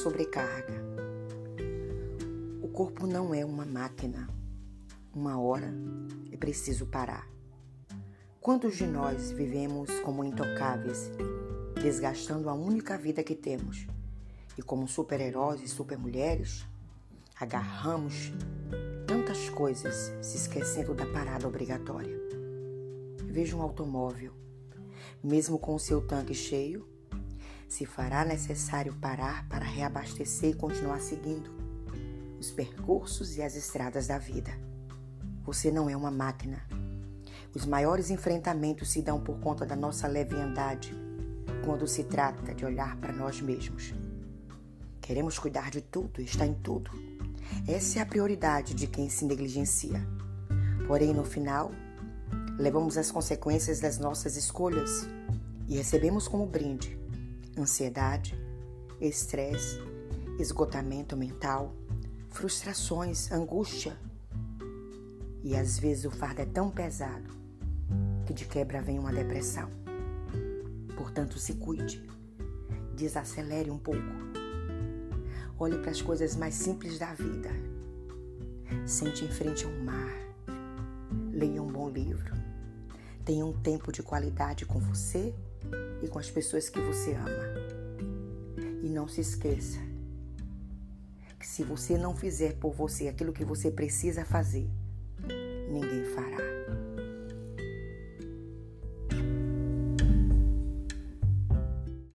sobrecarga. O corpo não é uma máquina. Uma hora é preciso parar. Quantos de nós vivemos como intocáveis, desgastando a única vida que temos? E como super-heróis e super-mulheres, agarramos tantas coisas, se esquecendo da parada obrigatória. Veja um automóvel, mesmo com seu tanque cheio, se fará necessário parar para reabastecer e continuar seguindo os percursos e as estradas da vida. Você não é uma máquina. Os maiores enfrentamentos se dão por conta da nossa leviandade quando se trata de olhar para nós mesmos. Queremos cuidar de tudo, está em tudo. Essa é a prioridade de quem se negligencia. Porém, no final, levamos as consequências das nossas escolhas e recebemos como brinde ansiedade, estresse, esgotamento mental, frustrações, angústia. E às vezes o fardo é tão pesado que de quebra vem uma depressão. Portanto, se cuide, desacelere um pouco Olhe para as coisas mais simples da vida. Sente em frente ao mar. Leia um bom livro. Tenha um tempo de qualidade com você e com as pessoas que você ama. E não se esqueça que se você não fizer por você aquilo que você precisa fazer, ninguém fará.